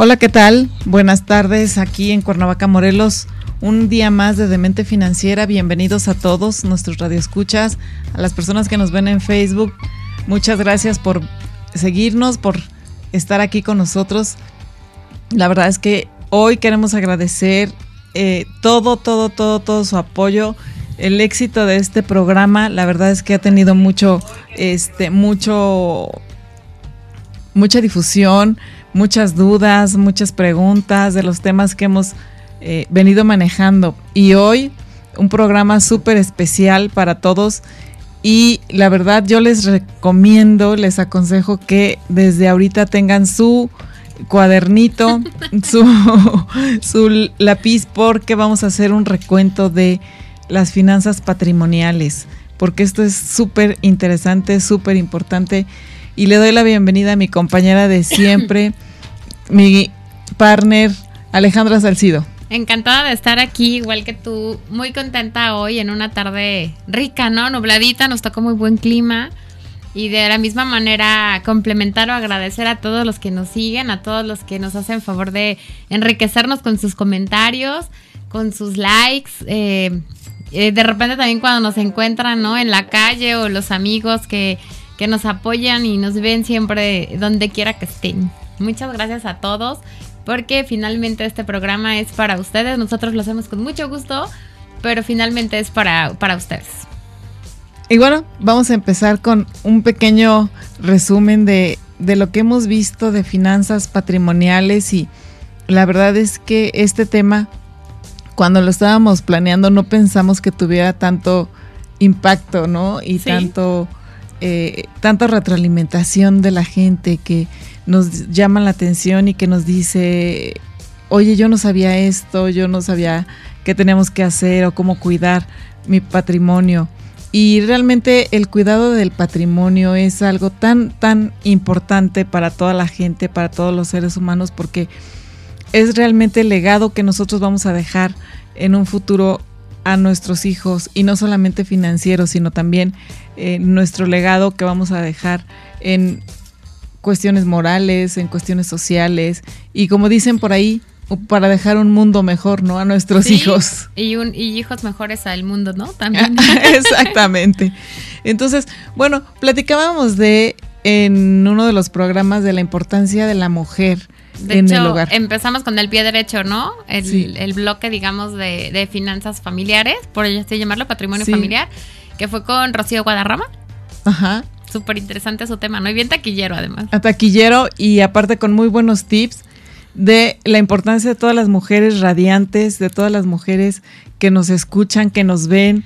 Hola, ¿qué tal? Buenas tardes aquí en Cuernavaca, Morelos. Un día más de Demente Financiera. Bienvenidos a todos nuestros radioescuchas, a las personas que nos ven en Facebook. Muchas gracias por seguirnos, por estar aquí con nosotros. La verdad es que hoy queremos agradecer eh, todo, todo, todo, todo su apoyo. El éxito de este programa, la verdad es que ha tenido mucho, este, mucho, mucha difusión muchas dudas, muchas preguntas de los temas que hemos eh, venido manejando. Y hoy un programa súper especial para todos. Y la verdad yo les recomiendo, les aconsejo que desde ahorita tengan su cuadernito, su, su lápiz, porque vamos a hacer un recuento de las finanzas patrimoniales, porque esto es súper interesante, súper importante y le doy la bienvenida a mi compañera de siempre, mi partner Alejandra Salcido. Encantada de estar aquí, igual que tú, muy contenta hoy en una tarde rica, ¿no? Nubladita, nos tocó muy buen clima. Y de la misma manera complementar o agradecer a todos los que nos siguen, a todos los que nos hacen favor de enriquecernos con sus comentarios, con sus likes. Eh, eh, de repente también cuando nos encuentran, ¿no? En la calle o los amigos que que nos apoyan y nos ven siempre donde quiera que estén. Muchas gracias a todos porque finalmente este programa es para ustedes. Nosotros lo hacemos con mucho gusto, pero finalmente es para, para ustedes. Y bueno, vamos a empezar con un pequeño resumen de, de lo que hemos visto de finanzas patrimoniales y la verdad es que este tema, cuando lo estábamos planeando, no pensamos que tuviera tanto impacto, ¿no? Y tanto eh, tanta retroalimentación de la gente que nos llama la atención y que nos dice, oye, yo no sabía esto, yo no sabía qué tenemos que hacer o cómo cuidar mi patrimonio. Y realmente el cuidado del patrimonio es algo tan, tan importante para toda la gente, para todos los seres humanos, porque es realmente el legado que nosotros vamos a dejar en un futuro a nuestros hijos y no solamente financieros, sino también eh, nuestro legado que vamos a dejar en cuestiones morales, en cuestiones sociales y como dicen por ahí, para dejar un mundo mejor, ¿no? A nuestros hijos. Y, un, y hijos mejores al mundo, ¿no? También. Exactamente. Entonces, bueno, platicábamos de en uno de los programas de la importancia de la mujer de hecho, Empezamos con el pie derecho, ¿no? El, bloque, digamos, de, finanzas familiares, por así llamarlo, patrimonio familiar, que fue con Rocío Guadarrama. Ajá. Súper interesante su tema, ¿no? Y bien taquillero, además. A taquillero y aparte con muy buenos tips de la importancia de todas las mujeres radiantes, de todas las mujeres que nos escuchan, que nos ven,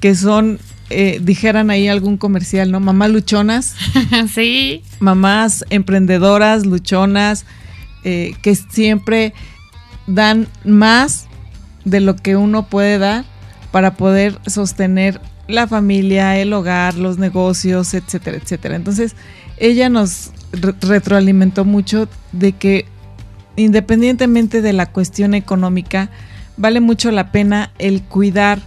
que son eh, dijeran ahí algún comercial, ¿no? Mamá luchonas. sí. Mamás emprendedoras, luchonas, eh, que siempre dan más de lo que uno puede dar para poder sostener la familia, el hogar, los negocios, etcétera, etcétera. Entonces, ella nos retroalimentó mucho de que independientemente de la cuestión económica, vale mucho la pena el cuidar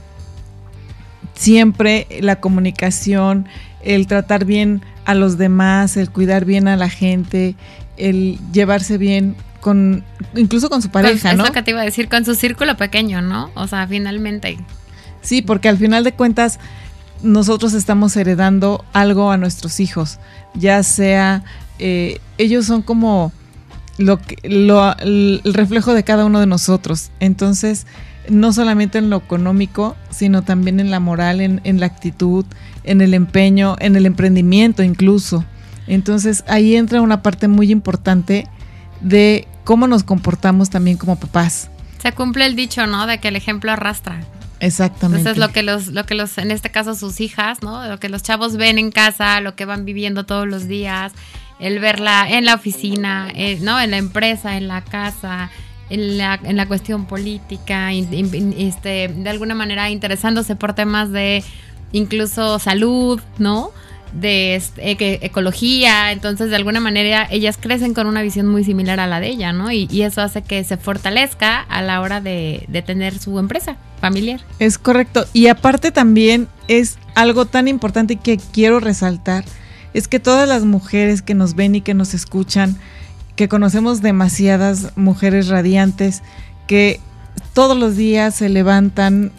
siempre la comunicación, el tratar bien a los demás, el cuidar bien a la gente, el llevarse bien con incluso con su pareja, ¿no? Es lo que te iba a decir, con su círculo pequeño, ¿no? O sea, finalmente. Sí, porque al final de cuentas nosotros estamos heredando algo a nuestros hijos, ya sea eh, ellos son como el reflejo de cada uno de nosotros. Entonces, no solamente en lo económico, sino también en la moral, en, en la actitud, en el empeño, en el emprendimiento incluso. Entonces ahí entra una parte muy importante de cómo nos comportamos también como papás. Se cumple el dicho, ¿no? De que el ejemplo arrastra. Exactamente. Entonces lo que los, lo que los, en este caso sus hijas, ¿no? Lo que los chavos ven en casa, lo que van viviendo todos los días, el verla en la oficina, eh, ¿no? En la empresa, en la casa, en la, en la cuestión política, este, de alguna manera interesándose por temas de incluso salud, ¿no? de este, ecología, entonces de alguna manera ellas crecen con una visión muy similar a la de ella, ¿no? Y, eso hace que se fortalezca a la hora de, de, tener su empresa familiar. Es correcto, y aparte también es algo tan importante que quiero resaltar, es que todas las mujeres que nos ven y que nos escuchan, que conocemos demasiadas mujeres radiantes, que todos los días se levantan,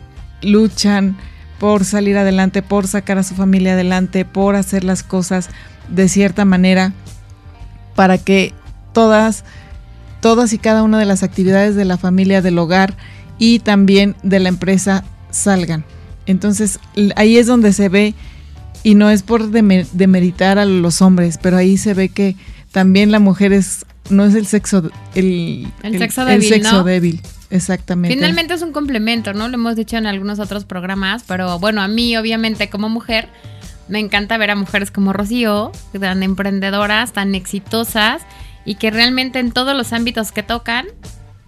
luchan, por salir adelante, por sacar a su familia adelante, por hacer las cosas de cierta manera para que todas, todas y cada una de las actividades de la familia, del hogar y también de la empresa salgan. Entonces ahí es donde se ve, y no es por demeritar a los hombres, pero ahí se ve que también la mujer es, no es el sexo, el, sexo débil. El sexo débil. Exactamente. Finalmente es un complemento, ¿no? Lo hemos dicho en algunos otros programas, pero bueno, a mí obviamente como mujer me encanta ver a mujeres como Rocío, tan emprendedoras, tan exitosas y que realmente en todos los ámbitos que tocan,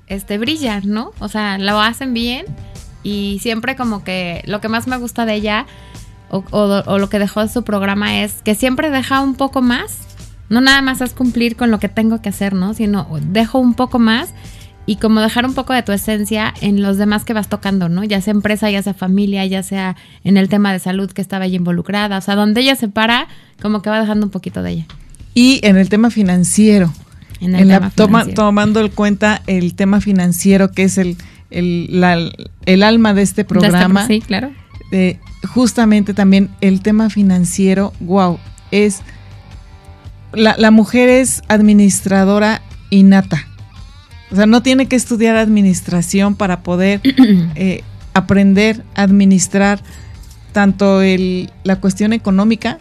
este, brillan, ¿no? O sea, lo hacen bien y siempre como que lo que más me gusta de ella o, lo que dejó de su programa es que siempre deja un poco más. No nada más es cumplir con lo que tengo que hacer, ¿no? Sino dejo un poco más y como dejar un poco de tu esencia en los demás que vas tocando, ¿no? Ya sea empresa, ya sea familia, ya sea en el tema de salud que estaba ahí involucrada, o sea, donde ella se para, como que va dejando un poquito de ella. Y en el tema financiero, en el tema financiero. tomando en cuenta el tema financiero que es el, el, alma de este programa. sí, claro. Eh, justamente también el tema financiero, wow, es la, la mujer es administradora innata. O sea, no tiene que estudiar administración para poder eh, aprender a administrar tanto el, la cuestión económica,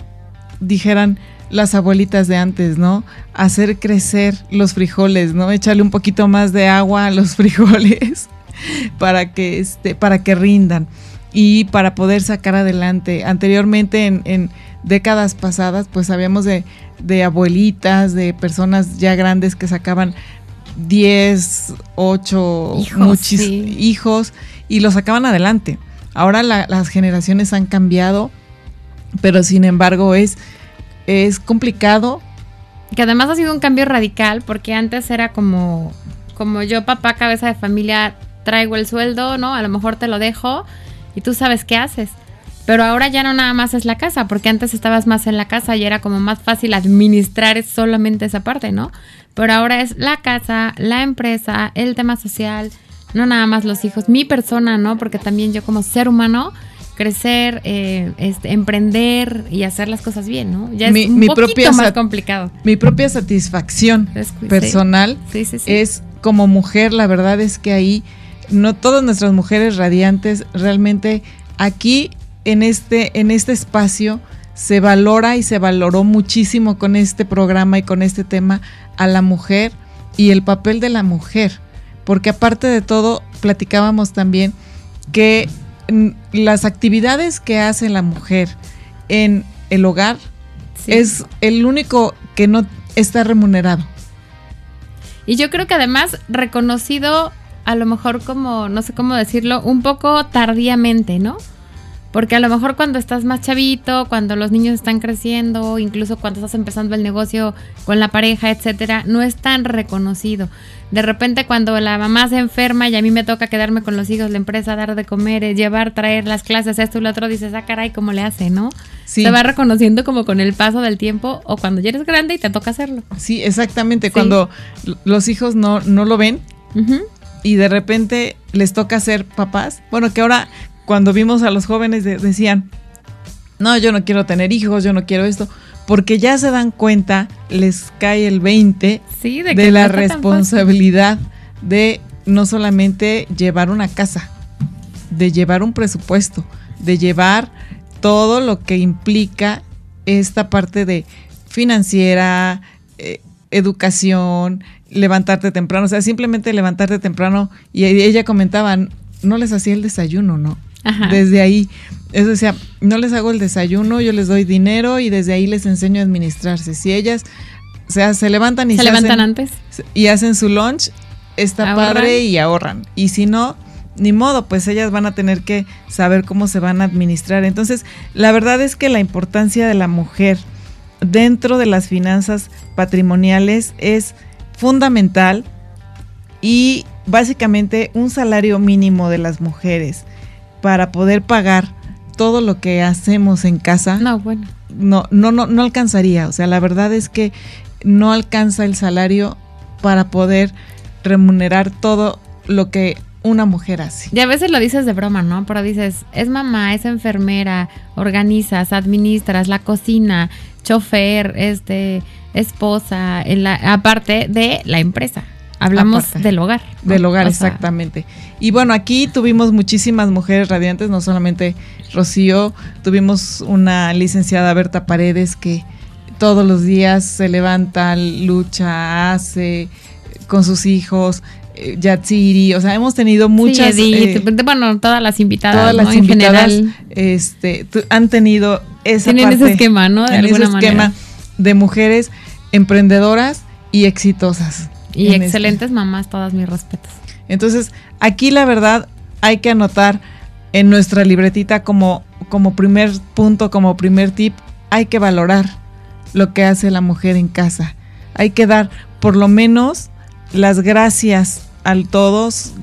dijeran las abuelitas de antes, ¿no? Hacer crecer los frijoles, ¿no? Echarle un poquito más de agua a los frijoles para que, este, para que rindan y para poder sacar adelante. Anteriormente, en, en décadas pasadas, pues sabíamos de, de abuelitas, de personas ya grandes que sacaban 10, 8 hijos, hijos y los sacaban adelante. Ahora las generaciones han cambiado, pero sin embargo es, es complicado. Que además ha sido un cambio radical porque antes era como, como yo, papá, cabeza de familia, traigo el sueldo, ¿no? A lo mejor te lo dejo y tú sabes qué haces. Pero ahora ya no nada más es la casa, porque antes estabas más en la casa y era como más fácil administrar solamente esa parte, ¿no? Pero ahora es la casa, la empresa, el tema social, no nada más los hijos, mi persona, ¿no? Porque también yo como ser humano crecer, eh, este, emprender y hacer las cosas bien, ¿no? Ya es un poquito más complicado. Mi propia satisfacción personal es como mujer, la verdad es que ahí no todas nuestras mujeres radiantes realmente aquí en este, en este espacio se valora y se valoró muchísimo con este programa y con este tema a la mujer y el papel de la mujer. Porque aparte de todo, platicábamos también que las actividades que hace la mujer en el hogar es el único que no está remunerado. Y yo creo que además reconocido a lo mejor como, no sé cómo decirlo, un poco tardíamente, ¿no? Porque a lo mejor cuando estás más chavito, cuando los niños están creciendo, incluso cuando estás empezando el negocio con la pareja, etcétera, no es tan reconocido. De repente cuando la mamá se enferma y a mí me toca quedarme con los hijos, la empresa, dar de comer, eh, llevar, traer las clases, esto y lo otro, dices, ah, caray, ¿cómo le hace, no? Se va reconociendo como con el paso del tiempo o cuando ya eres grande y te toca hacerlo. Sí, exactamente, cuando los hijos no, no lo ven y de repente les toca ser papás. Bueno, que ahora cuando vimos a los jóvenes decían, no, yo no quiero tener hijos, yo no quiero esto, porque ya se dan cuenta, les cae el 20 de, la responsabilidad de no solamente llevar una casa, de llevar un presupuesto, de llevar todo lo que implica esta parte de financiera, eh, educación, levantarte temprano, o sea, simplemente levantarte temprano y ella comentaba, no les hacía el desayuno, ¿no? Desde ahí, eso decía, no les hago el desayuno, yo les doy dinero y desde ahí les enseño a administrarse. Si ellas o sea, se levantan y se, levantan antes y hacen su lunch, está Ahorran. padre y ahorran. Y si no, ni modo, pues ellas van a tener que saber cómo se van a administrar. Entonces, la verdad es que la importancia de la mujer dentro de las finanzas patrimoniales es fundamental y básicamente un salario mínimo de las mujeres para poder pagar todo lo que hacemos en casa No, bueno. no, no, no, no alcanzaría. O sea, la verdad es que no alcanza el salario para poder remunerar todo lo que una mujer hace. Y a veces lo dices de broma, ¿no? Pero dices, es mamá, es enfermera, organizas, administras, la cocina, chofer, este, esposa, en la- aparte de la empresa. Hablamos Aparte. del hogar. ¿no? Del hogar, O sea, exactamente. Y bueno, aquí tuvimos muchísimas mujeres radiantes, no solamente Rocío, tuvimos una licenciada Berta Paredes que todos los días se levanta, lucha, hace con sus hijos, eh, Yatsiri, o sea, hemos tenido muchas... sí, Edith, eh, bueno, todas las invitadas, todas ¿no? las En invitadas general. este, han tenido esa Tienen ese esquema, ¿no? De en ese alguna esquema manera. de mujeres emprendedoras y exitosas. Y en este. excelentes mamás, todas mis respetos. Entonces, aquí la verdad hay que anotar en nuestra libretita como, como primer punto, como primer tip, hay que valorar lo que hace la mujer en casa. Hay que dar por lo menos las gracias a todos,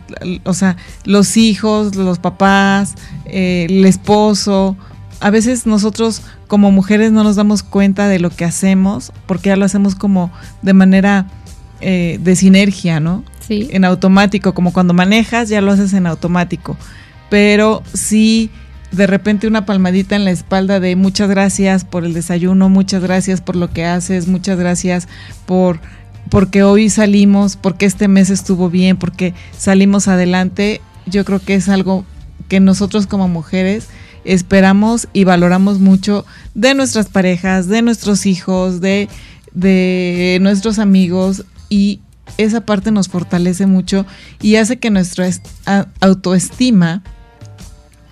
o sea, los hijos, los papás, eh, el esposo. A veces nosotros como mujeres no nos damos cuenta de lo que hacemos porque ya lo hacemos como de manera eh, de sinergia, ¿no? Sí. en automático, como cuando manejas ya lo haces en automático, pero sí de repente una palmadita en la espalda de muchas gracias por el desayuno, muchas gracias por lo que haces, muchas gracias por porque hoy salimos, porque este mes estuvo bien, porque salimos adelante, yo creo que es algo que nosotros como mujeres esperamos y valoramos mucho de nuestras parejas, de nuestros hijos, de, de nuestros amigos y esa parte nos fortalece mucho y hace que nuestra autoestima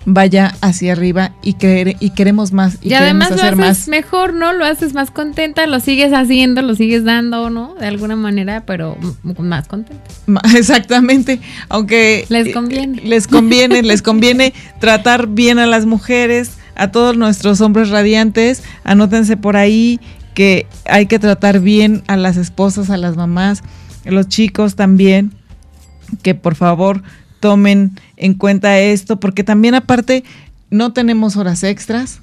vaya hacia arriba y creer y queremos más y, Y, además queremos lo hacer haces más. mejor, ¿no? Lo haces más contenta, lo sigues haciendo, lo sigues dando, ¿no? De alguna manera, pero más contenta. Exactamente, aunque Les eh, conviene. les conviene, les conviene tratar bien a las mujeres, a todos nuestros hombres radiantes, anótense por ahí que hay que tratar bien a las esposas, a las mamás, a los chicos también, que por favor tomen en cuenta esto, porque también aparte no tenemos horas extras,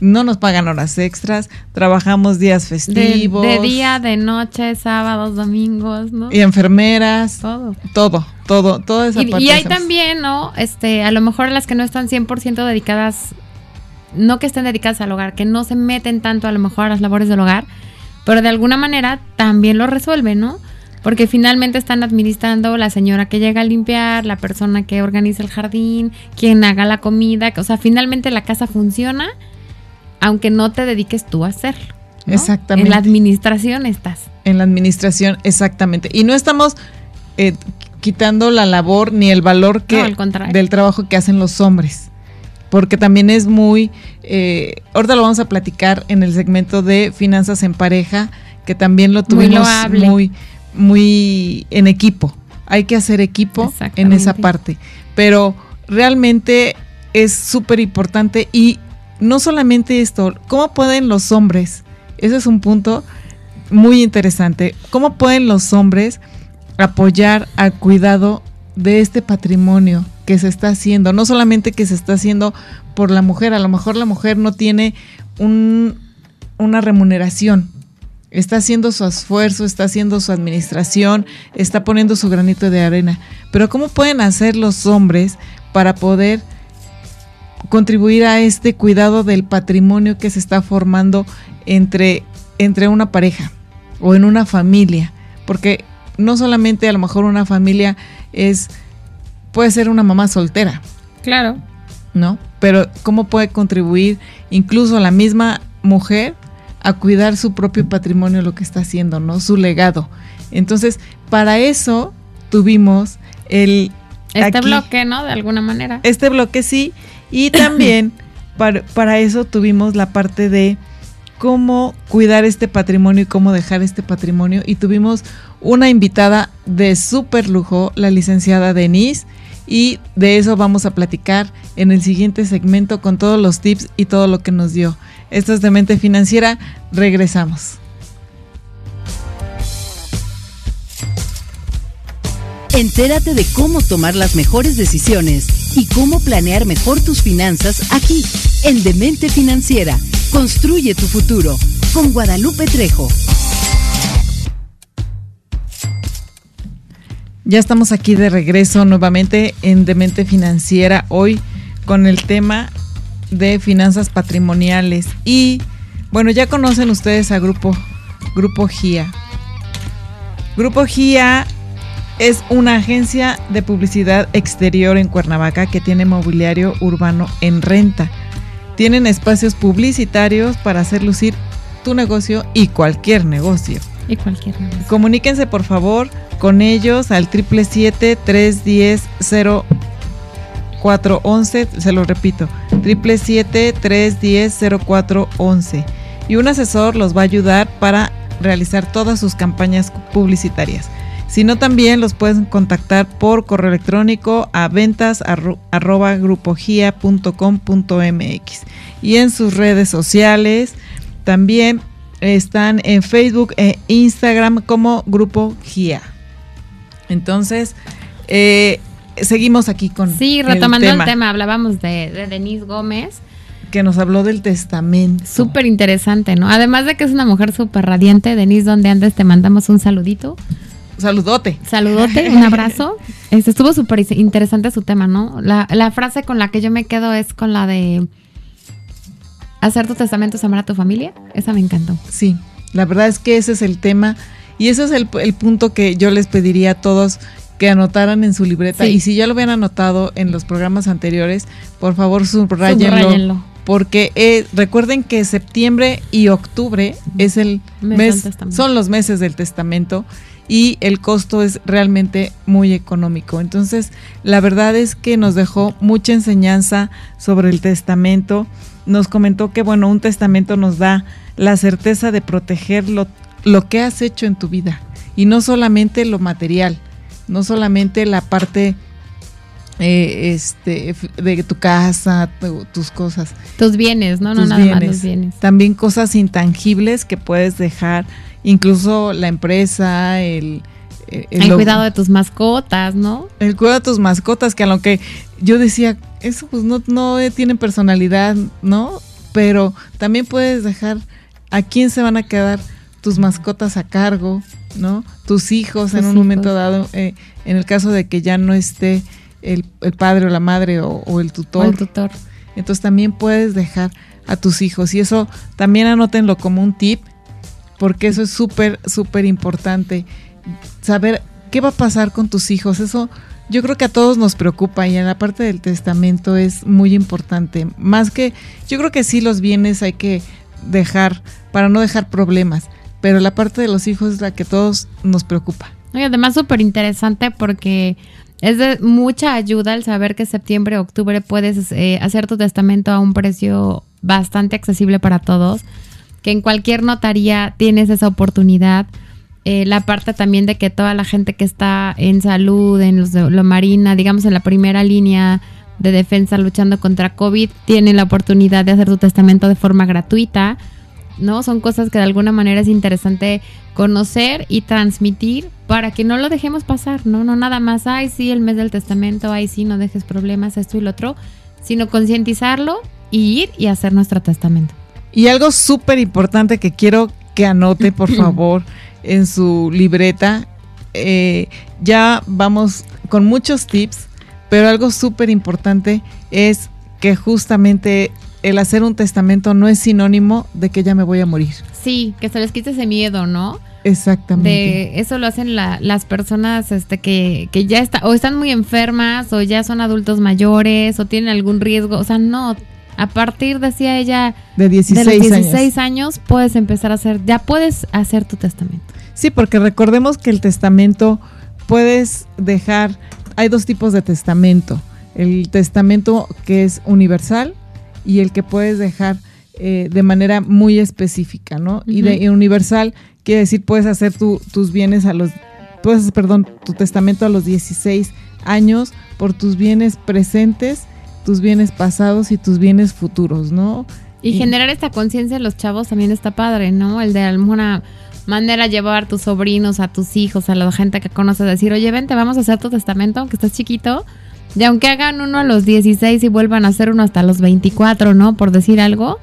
no nos pagan horas extras, trabajamos días De, festivos. de día, de noche, sábados, domingos, ¿no? Y enfermeras, Todo. todo, todo, toda esa Y, parte. y hay hacemos. también, ¿no? Este, a lo mejor las que no están 100% dedicadas, no que estén dedicadas al hogar, que no se meten tanto a lo mejor a las labores del hogar, pero de alguna manera también lo resuelven, ¿no? Porque finalmente están administrando la señora que llega a limpiar, la persona que organiza el jardín, quien haga la comida, o sea, finalmente la casa funciona, aunque no te dediques tú a hacerlo. ¿no? Exactamente. En la administración estás. En la administración, exactamente. Y no estamos eh, quitando la labor ni el valor que No, del trabajo que hacen los hombres. Porque también es muy, eh, ahorita lo vamos a platicar en el segmento de finanzas en pareja, que también lo Muy tuvimos loable. muy, muy en equipo. Hay que hacer equipo en esa parte. Pero realmente es súper importante y no solamente esto, ¿cómo pueden los hombres? Ese es un punto muy interesante. ¿Cómo pueden los hombres apoyar al cuidado de este patrimonio que se está haciendo? No solamente que se está haciendo por la mujer, a lo mejor la mujer no tiene un- una remuneración. Está haciendo su esfuerzo, está haciendo su administración, está poniendo su granito de arena. Pero ¿cómo pueden hacer los hombres para poder contribuir a este cuidado del patrimonio que se está formando entre, entre una pareja o en una familia? Porque no solamente a lo mejor una familia es, puede ser una mamá soltera, Claro. ¿no? Pero ¿cómo puede contribuir incluso la misma mujer a cuidar su propio patrimonio, lo que está haciendo, ¿no? Su legado. Entonces, para eso tuvimos el... Este aquí- bloque, ¿no? De alguna manera. este bloque sí. Y también para, para eso tuvimos la parte de cómo cuidar este patrimonio y cómo dejar este patrimonio. Y tuvimos una invitada de súper lujo, la licenciada Denise, y de eso vamos a platicar en el siguiente segmento con todos los tips y todo lo que nos dio. Esto es de mente financiera, regresamos. Entérate de cómo tomar las mejores decisiones y cómo planear mejor tus finanzas aquí, en Demente Financiera. Construye tu futuro con Guadalupe Trejo. Ya estamos aquí de regreso nuevamente en Demente Financiera hoy con el tema de finanzas patrimoniales y bueno, ya conocen ustedes a Grupo Grupo GIA. Grupo GIA es una agencia de publicidad exterior en Cuernavaca que tiene mobiliario urbano en renta. Tienen espacios publicitarios para hacer lucir tu negocio y cualquier negocio. Y cualquier negocio. Comuníquense por favor con ellos al 777-310-0411. Se lo repito, 777-310-0411. Y un asesor los va a ayudar para realizar todas sus campañas publicitarias. Si no, también los pueden contactar por correo electrónico a ventas arroba grupogia.com.mx y en sus redes sociales también están en Facebook e Instagram como Grupo GIA. Entonces, eh, seguimos aquí con. Sí, retomando el tema, hablábamos de, Denise Gómez. Que nos habló del testamento. Súper interesante, ¿no? Además de que es una mujer súper radiante, Denise, donde andes, te mandamos un saludito. Saludote. Saludote, un abrazo. Este, estuvo súper interesante su tema, ¿no? La, la, frase con la que yo me quedo es con la de hacer tu testamento es amar a tu familia. Esa me encantó. Sí, la verdad es que ese es el tema y ese es el, punto que yo les pediría a todos que anotaran en su libreta. Y si ya lo habían anotado en los programas anteriores, por favor subrayenlo. Porque eh, recuerden que septiembre y octubre es el mes, son los meses del testamento y el costo es realmente muy económico. Entonces, la verdad es que nos dejó mucha enseñanza sobre el testamento. Nos comentó que, bueno, un testamento nos da la certeza de protegerlo lo que has hecho en tu vida y no solamente lo material, no solamente la parte eh, este, de tu casa, tus cosas. Tus bienes, ¿no? no nada más los bienes. También cosas intangibles que puedes dejar, incluso la empresa, el... El, cuidado de tus mascotas, ¿no? El cuidado de tus mascotas, que a lo que yo decía, eso pues no, no tiene personalidad, ¿no? Pero también puedes dejar a quién se van a quedar tus mascotas a cargo, ¿no? Tus hijos en un momento dado, eh, en el caso de que ya no esté el, padre o la madre o, el tutor. el tutor. Entonces también puedes dejar a tus hijos y eso también anótenlo como un tip, porque eso es súper, súper importante. Saber qué va a pasar con tus hijos, eso yo creo que a todos nos preocupa y en la parte del testamento es muy importante. Más que, yo creo que sí los bienes hay que dejar para no dejar problemas, pero la parte de los hijos es la que todos nos preocupa. Y además súper interesante porque es de mucha ayuda el saber que septiembre, octubre puedes eh, hacer tu testamento a un precio bastante accesible para todos, que en cualquier notaría tienes esa oportunidad. Eh, la parte también de que toda la gente que está en salud, en los lo marina, digamos en la primera línea de defensa luchando contra COVID, tiene la oportunidad de hacer tu testamento de forma gratuita ¿no? Son cosas que de alguna manera es interesante conocer y transmitir para que no lo dejemos pasar, ¿no? No nada más, ay, sí, el mes del testamento, ay, sí, no dejes problemas, esto y lo otro, sino concientizarlo y ir y hacer nuestro testamento. Y algo súper importante que quiero que anote, por favor, en su libreta, eh, ya vamos con muchos tips, pero algo súper importante es que justamente el hacer un testamento no es sinónimo de que ya me voy a morir. Sí, que se les quite ese miedo, ¿no? Exactamente. eso lo hacen las personas este, que, que ya está, o están muy enfermas, o ya son adultos mayores, o tienen algún riesgo. O sea, no. A partir, decía ella, de 16, de 16 años. puedes empezar a hacer, ya puedes hacer tu testamento. Sí, porque recordemos que el testamento puedes dejar, hay dos tipos de testamento. El testamento que es universal y el que puedes dejar eh, de manera muy específica, ¿no? Y de universal quiere decir puedes hacer tus bienes a los, puedes, perdón, tu testamento a los 16 años por tus bienes presentes, tus bienes pasados y tus bienes futuros, ¿no? Y, generar esta conciencia en los chavos también está padre, ¿no? El de alguna manera llevar a tus sobrinos, a tus hijos, a la gente que conoces, decir, oye, vente, vamos a hacer tu testamento, aunque estás chiquito. Y aunque hagan uno a los 16 y vuelvan a hacer uno hasta los 24, ¿no? Por decir algo,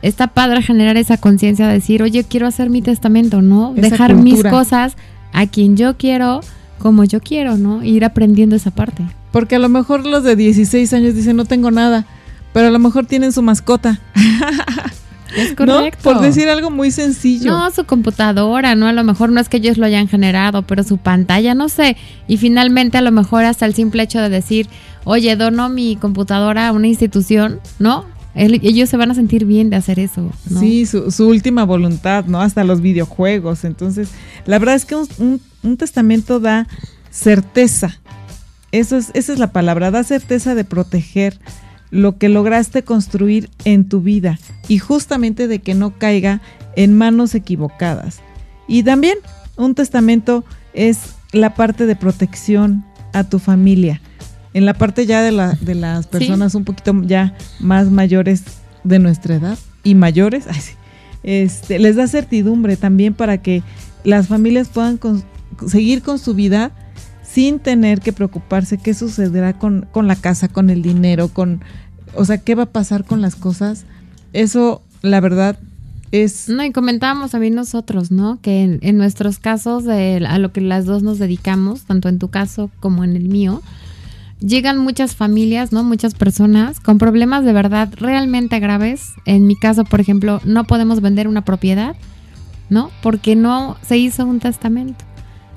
está padre generar esa conciencia de decir, oye, quiero hacer mi testamento, ¿no? Dejar mis cosas a quien yo quiero, como yo quiero, ¿no? Ir aprendiendo esa parte. Porque a lo mejor los de 16 años dicen, no tengo nada, pero a lo mejor tienen su mascota. Es correcto. Por decir algo muy sencillo. No, su computadora, ¿no? A lo mejor no es que ellos lo hayan generado, pero su pantalla, no sé. Y finalmente, a lo mejor hasta el simple hecho de decir, oye, dono mi computadora a una institución, ¿no? ellos se van a sentir bien de hacer eso. ¿no? Sí, su, última voluntad, ¿no? Hasta los videojuegos. Entonces, la verdad es que un, testamento da certeza. Eso es, esa es la palabra, da certeza de proteger lo que lograste construir en tu vida y justamente de que no caiga en manos equivocadas. Y también un testamento es la parte de protección a tu familia. En la parte ya de, la, de las personas un poquito ya más mayores de nuestra edad y mayores, este, les da certidumbre también para que las familias puedan seguir con su vida sin tener que preocuparse qué sucederá con, con la casa, con el dinero, con o sea, ¿qué va a pasar con las cosas? Eso, la verdad, es... No, y comentábamos también nosotros, ¿no? Que en, nuestros casos, de, a lo que las dos nos dedicamos, tanto en tu caso como en el mío, llegan muchas familias, ¿no? Muchas personas con problemas de verdad realmente graves. En mi caso, por ejemplo, no podemos vender una propiedad, ¿no? Porque no se hizo un testamento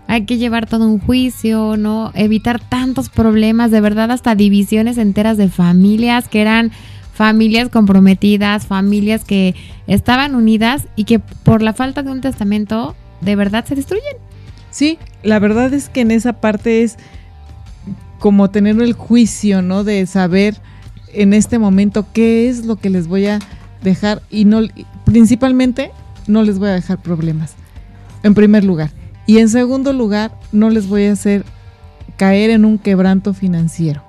hay que llevar todo un juicio, ¿no? Evitar tantos problemas, de verdad, hasta divisiones enteras de familias que eran familias comprometidas, familias que estaban unidas y que por la falta de un testamento de verdad se destruyen. Sí, la verdad es que en esa parte es como tener el juicio, ¿no? De saber en este momento qué es lo que les voy a dejar y no, principalmente no les voy a dejar problemas. En primer lugar. Y en segundo lugar, no les voy a hacer caer en un quebranto financiero.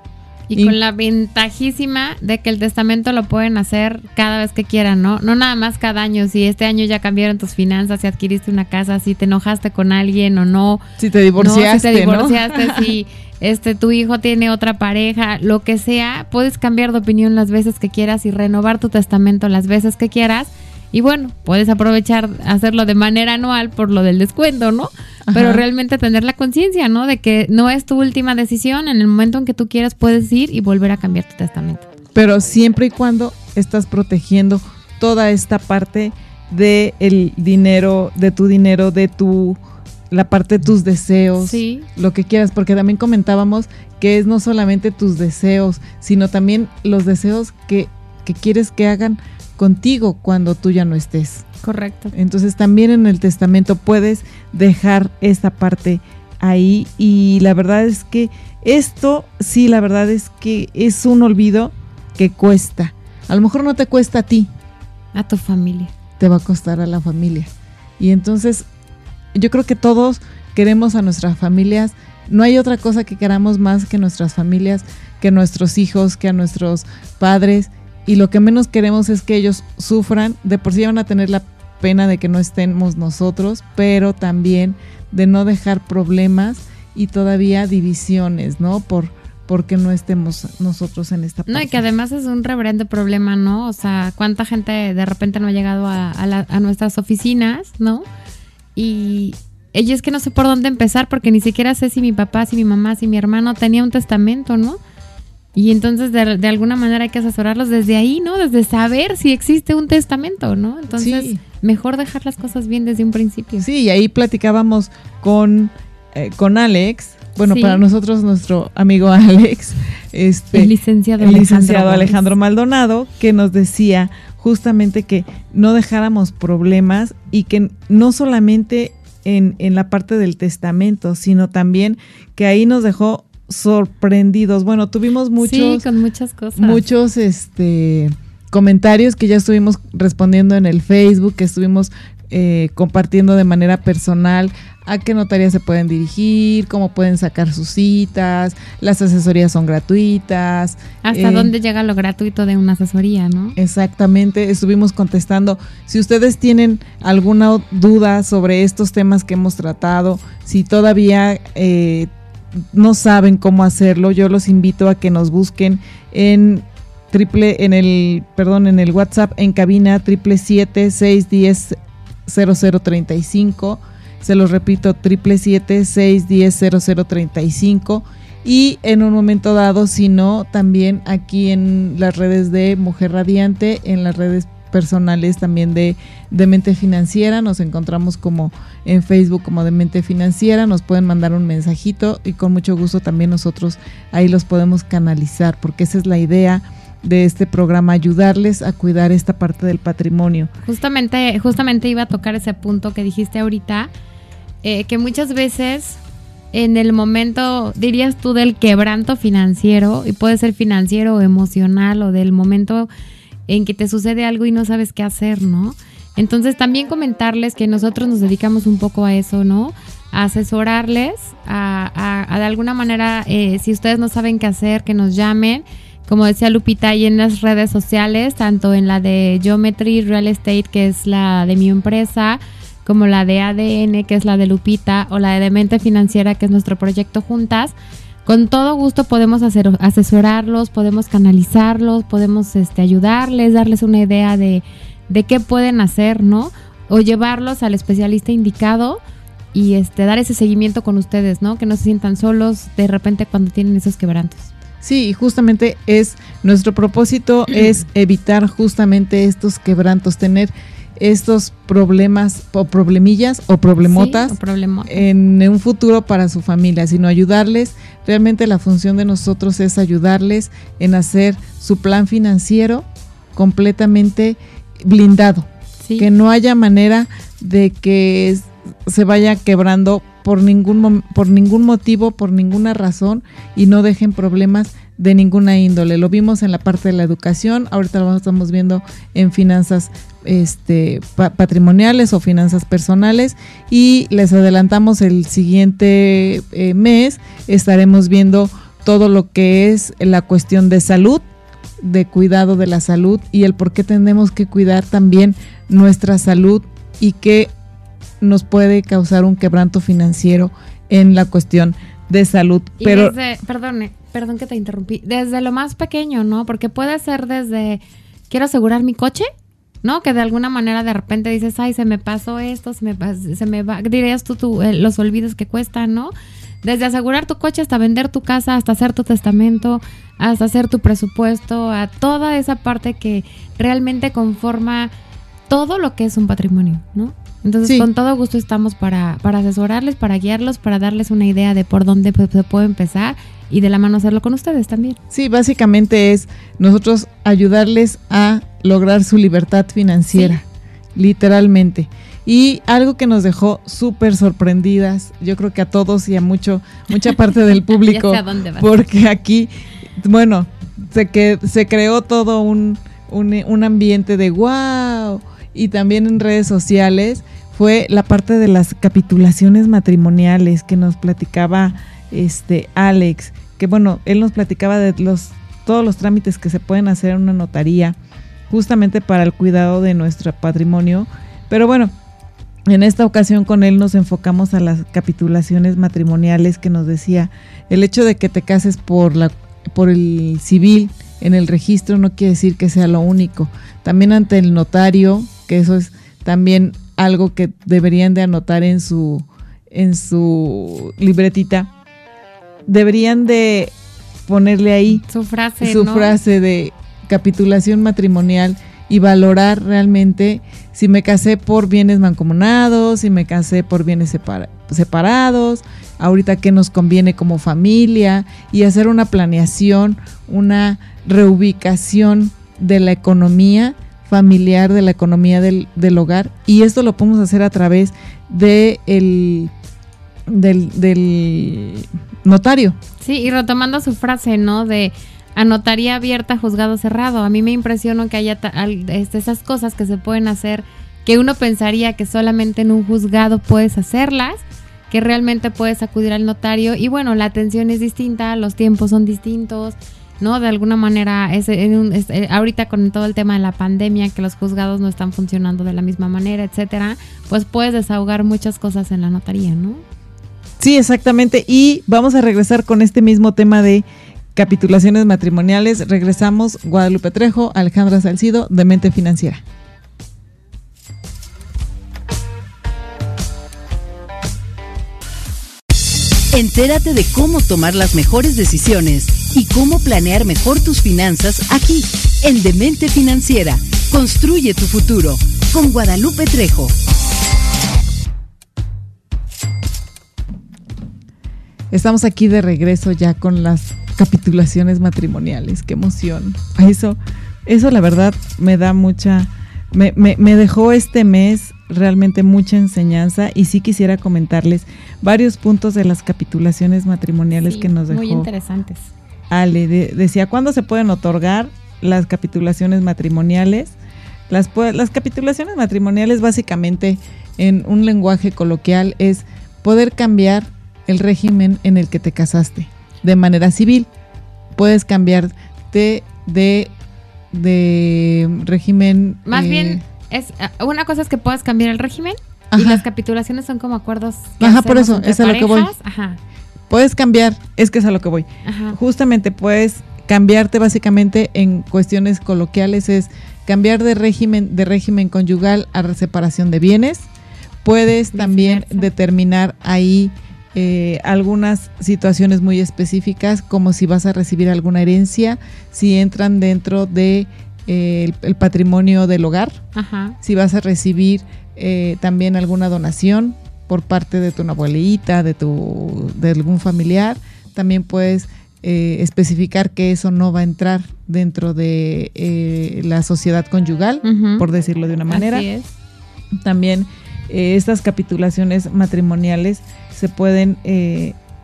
Y, con la ventajísima de que el testamento lo pueden hacer cada vez que quieran, ¿no? No nada más cada año. Si este año ya cambiaron tus finanzas, si adquiriste una casa, si te enojaste con alguien o no. Si te divorciaste. si te divorciaste, si este, tu hijo tiene otra pareja, lo que sea, puedes cambiar de opinión las veces que quieras y renovar tu testamento las veces que quieras y bueno, puedes aprovechar hacerlo de manera anual por lo del descuento, ¿no? Pero realmente tener la conciencia, ¿no? De que no es tu última decisión, en el momento en que tú quieras puedes ir y volver a cambiar tu testamento. Pero siempre y cuando estás protegiendo toda esta parte de el dinero, de tu dinero, de tu la parte de tus deseos, lo que quieras, porque también comentábamos que es no solamente tus deseos, sino también los deseos que, que quieres que hagan contigo cuando tú ya no estés. Correcto. Entonces también en el testamento puedes dejar esta parte ahí y la verdad es que esto sí, la verdad es que es un olvido que cuesta. A lo mejor no te cuesta a ti. A tu familia. Te va a costar a la familia. Y entonces yo creo que todos queremos a nuestras familias. No hay otra cosa que queramos más que nuestras familias, que nuestros hijos, que a nuestros padres y lo que menos queremos es que ellos sufran, de por sí van a tener la pena de que no estemos nosotros, pero también de no dejar problemas y todavía divisiones, ¿no? Por porque no estemos nosotros en esta parte. No, y que además es un reverente problema, ¿no? O sea, cuánta gente de repente no ha llegado a, a nuestras oficinas, ¿no? Y ella es que no sé por dónde empezar porque ni siquiera sé si mi papá, si mi mamá, si mi hermano tenía un testamento, ¿no? Y entonces de, alguna manera hay que asesorarlos desde ahí, ¿no? Desde saber si existe un testamento, ¿no? Entonces, mejor dejar las cosas bien desde un principio. Sí, y ahí platicábamos con, eh, con Alex, bueno, para nosotros nuestro amigo Alex, este, el licenciado, el licenciado Alejandro Maldonado, que nos decía justamente que no dejáramos problemas y que no solamente en, en la parte del testamento, sino también que ahí nos dejó sorprendidos. Bueno, tuvimos muchos. con muchas cosas. Muchos, este comentarios que ya estuvimos respondiendo en el Facebook, que estuvimos eh, compartiendo de manera personal a qué notaría se pueden dirigir, cómo pueden sacar sus citas, las asesorías son gratuitas. Hasta eh, dónde llega lo gratuito de una asesoría, ¿no? Exactamente, estuvimos contestando. Si ustedes tienen alguna duda sobre estos temas que hemos tratado, si todavía eh, no saben cómo hacerlo, yo los invito a que nos busquen en triple en el perdón en el WhatsApp en cabina triple siete seis diez cero cero treinta y cinco. Se los repito, triple siete seis diez cero cero treinta y cinco. Y en un momento dado, si no, también aquí en las redes de Mujer Radiante, en las redes personales también de, de Mente Financiera, nos encontramos como en Facebook como de Mente Financiera, nos pueden mandar un mensajito y con mucho gusto también nosotros ahí los podemos canalizar, porque esa es la idea de este programa, ayudarles a cuidar esta parte del patrimonio. Justamente, justamente iba a tocar ese punto que dijiste ahorita, eh, que muchas veces en el momento, dirías tú, del quebranto financiero, y puede ser financiero o emocional, o del momento en que te sucede algo y no sabes qué hacer, ¿no? Entonces también comentarles que nosotros nos dedicamos un poco a eso, ¿no? A asesorarles, a, de alguna manera, eh, si ustedes no saben qué hacer, que nos llamen. Como decía Lupita, ahí en las redes sociales, tanto en la de Geometry Real Estate, que es la de mi empresa, como la de ADN, que es la de Lupita, o la de Demente Financiera, que es nuestro proyecto juntas. Con todo gusto podemos hacer, asesorarlos, podemos canalizarlos, podemos este, ayudarles, darles una idea de, de qué pueden hacer, ¿no? O llevarlos al especialista indicado y este, dar ese seguimiento con ustedes, ¿no? Que no se sientan solos de repente cuando tienen esos quebrantos. Sí, justamente es nuestro propósito es evitar justamente estos quebrantos, tener estos problemas o problemillas o problemotas en un futuro para su familia, sino ayudarles. Realmente la función de nosotros es ayudarles en hacer su plan financiero completamente blindado. Que no haya manera de que se vaya quebrando por ningún, por ningún motivo, por ninguna razón y no dejen problemas de ninguna índole. Lo vimos en la parte de la educación, ahorita lo estamos viendo en finanzas este, patrimoniales o finanzas personales y les adelantamos el siguiente eh, mes estaremos viendo todo lo que es la cuestión de salud, de cuidado de la salud y el por qué tenemos que cuidar también nuestra salud y que nos puede causar un quebranto financiero en la cuestión de salud. Pero, perdone, perdón que te interrumpí, desde lo más pequeño, ¿no? Porque puede ser desde, quiero asegurar mi coche, ¿no? Que de alguna manera de repente dices, ay, se me pasó esto, se me, se me va, dirías tú, eh, los olvidos que cuestan, ¿no? Desde asegurar tu coche hasta vender tu casa, hasta hacer tu testamento, hasta hacer tu presupuesto, a toda esa parte que realmente conforma todo lo que es un patrimonio, ¿no? Entonces, con todo gusto estamos para, para asesorarles, para guiarlos, para darles una idea de por dónde se puede empezar y de la mano hacerlo con ustedes también. Sí, básicamente es nosotros ayudarles a lograr su libertad financiera, literalmente. Y algo que nos dejó súper sorprendidas, yo creo que a todos y a mucho, mucha parte del público, porque aquí, bueno, se, que, se creó todo un, un, ambiente de wow, y también en redes sociales, fue la parte de las capitulaciones matrimoniales que nos platicaba este Alex, que bueno, él nos platicaba de los todos los trámites que se pueden hacer en una notaría justamente para el cuidado de nuestro patrimonio, pero bueno, en esta ocasión con él nos enfocamos a las capitulaciones matrimoniales que nos decía, el hecho de que te cases por la por el civil en el registro no quiere decir que sea lo único. También ante el notario, que eso es también algo que deberían de anotar en su en su libretita deberían de ponerle ahí su frase, su frase de capitulación matrimonial y valorar realmente si me casé por bienes mancomunados, si me casé por bienes separados, ahorita qué nos conviene como familia y hacer una planeación, una reubicación de la economía familiar, de la economía del, del hogar y esto lo podemos hacer a través de el, del, del notario. Sí, y retomando su frase, ¿no? De anotaría abierta, juzgado cerrado. A mí me impresionó que haya este, esas cosas que se pueden hacer, que uno pensaría que solamente en un juzgado puedes hacerlas, que realmente puedes acudir al notario y bueno, la atención es distinta, los tiempos son distintos, ¿no? De alguna manera, es, eh, ahorita con todo el tema de la pandemia, que los juzgados no están funcionando de la misma manera, etcétera, pues puedes desahogar muchas cosas en la notaría, ¿no? Sí, exactamente. Y vamos a regresar con este mismo tema de capitulaciones matrimoniales. Regresamos Guadalupe Trejo, Alejandra Salcido, de Mente Financiera. Entérate de cómo tomar las mejores decisiones y cómo planear mejor tus finanzas aquí, en Demente Financiera. Construye tu futuro con Guadalupe Trejo. Estamos aquí de regreso ya con las capitulaciones matrimoniales. Qué emoción. Eso, eso la verdad me da mucha, me, me dejó este mes realmente mucha enseñanza y sí quisiera comentarles varios puntos de las capitulaciones matrimoniales que nos dejó. Muy interesantes. Ale, decía, ¿cuándo se pueden otorgar las capitulaciones matrimoniales? Las, las capitulaciones matrimoniales básicamente en un lenguaje coloquial es poder cambiar el régimen en el que te casaste de manera civil. Puedes cambiar de, de, régimen... Más bien eh, es eh, una cosa es que puedas cambiar el régimen y las capitulaciones son como acuerdos. Ajá, por eso, es a lo que voy. Ajá. Puedes cambiar, es que es a lo que voy. Ajá. Justamente puedes cambiarte básicamente en cuestiones coloquiales es cambiar de régimen de régimen conyugal a separación de bienes. Puedes también determinar ahí eh, algunas situaciones muy específicas, como si vas a recibir alguna herencia, si entran dentro de el, patrimonio del hogar, si vas a recibir eh, también alguna donación por parte de tu abuelita, de, tu, de algún familiar, también puedes eh, especificar que eso no va a entrar dentro de eh, la sociedad conyugal, por decirlo de una manera. También estas capitulaciones matrimoniales se pueden